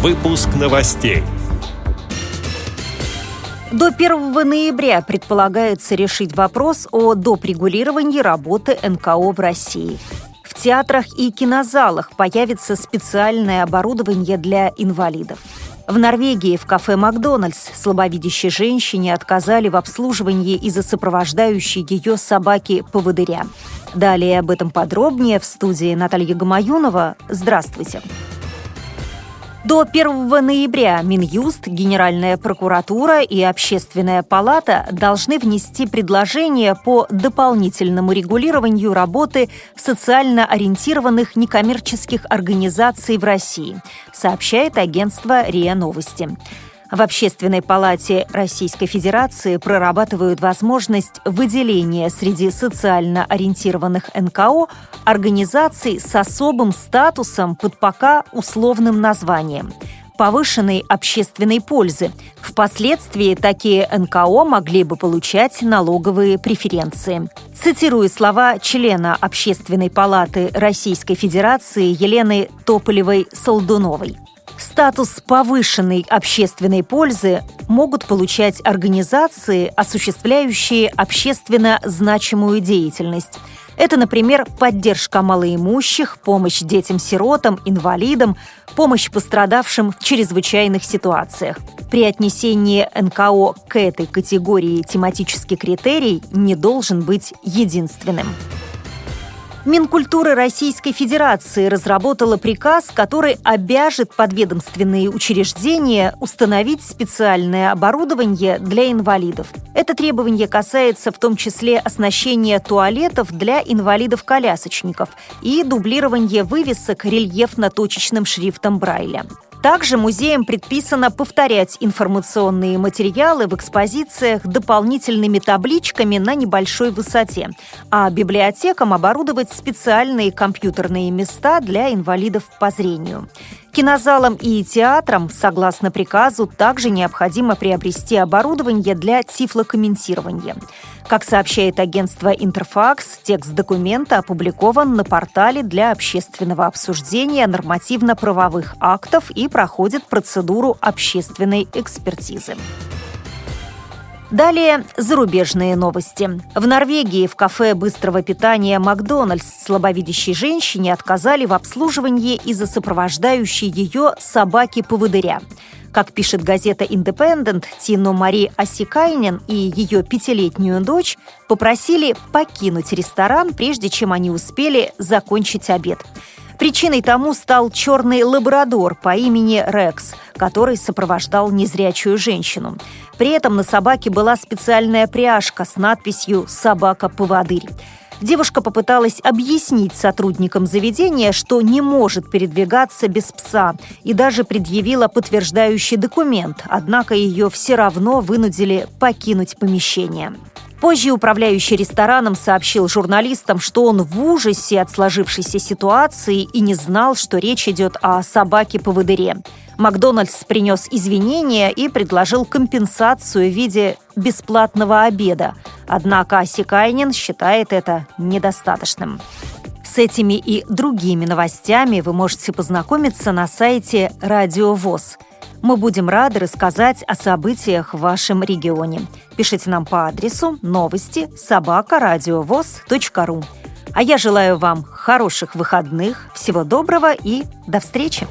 Выпуск новостей. До 1 ноября предполагается решить вопрос о допрегулировании работы НКО в России. В театрах и кинозалах появится специальное оборудование для инвалидов. В Норвегии в кафе «Макдональдс» слабовидящей женщине отказали в обслуживании из-за сопровождающей ее собаки-поводыря. Далее об этом подробнее в студии Наталья Гамаюнова. Здравствуйте. Здравствуйте. До 1 ноября Минюст, Генеральная прокуратура и Общественная палата должны внести предложение по дополнительному регулированию работы социально ориентированных некоммерческих организаций в России, сообщает агентство РИА Новости. В Общественной палате Российской Федерации прорабатывают возможность выделения среди социально ориентированных НКО организаций с особым статусом под пока условным названием повышенной общественной пользы. Впоследствии такие НКО могли бы получать налоговые преференции. Цитирую слова члена Общественной палаты Российской Федерации Елены Тополевой-Солдуновой. Статус повышенной общественной пользы могут получать организации, осуществляющие общественно значимую деятельность. Это, например, поддержка малоимущих, помощь детям-сиротам, инвалидам, помощь пострадавшим в чрезвычайных ситуациях. При отнесении НКО к этой категории тематический критерий не должен быть единственным. Минкультуры Российской Федерации разработала приказ, который обяжет подведомственные учреждения установить специальное оборудование для инвалидов. Это требование касается в том числе оснащения туалетов для инвалидов-колясочников и дублирования вывесок рельефно-точечным шрифтом Брайля. Также музеям предписано повторять информационные материалы в экспозициях дополнительными табличками на небольшой высоте, а библиотекам оборудовать специальные компьютерные места для инвалидов по зрению. Кинозалам и театрам, согласно приказу, также необходимо приобрести оборудование для тифлокомментирования. Как сообщает агентство «Интерфакс», текст документа опубликован на портале для общественного обсуждения нормативно-правовых актов и проходит процедуру общественной экспертизы. Далее зарубежные новости. В Норвегии в кафе быстрого питания «Макдональдс» слабовидящей женщине отказали в обслуживании из-за сопровождающей ее собаки-поводыря. Как пишет газета «Индепендент», Тину Мари Осикайнен и ее пятилетнюю дочь попросили покинуть ресторан, прежде чем они успели закончить обед. Причиной тому стал черный лабрадор по имени Рекс, который сопровождал незрячую женщину. При этом на собаке была специальная пряжка с надписью «Собака-поводырь». Девушка попыталась объяснить сотрудникам заведения, что не может передвигаться без пса, и даже предъявила подтверждающий документ, однако ее все равно вынудили покинуть помещение. Позже управляющий рестораном сообщил журналистам, что он в ужасе от сложившейся ситуации и не знал, что речь идет о собаке-поводыре. Макдональдс принес извинения и предложил компенсацию в виде бесплатного обеда. Однако Осикайнин считает это недостаточным. С этими и другими новостями вы можете познакомиться на сайте Радио ВОЗ – мы будем рады рассказать о событиях в вашем регионе. Пишите нам по адресу новости собакарадиовоз.ру. А я желаю вам хороших выходных, всего доброго и до встречи!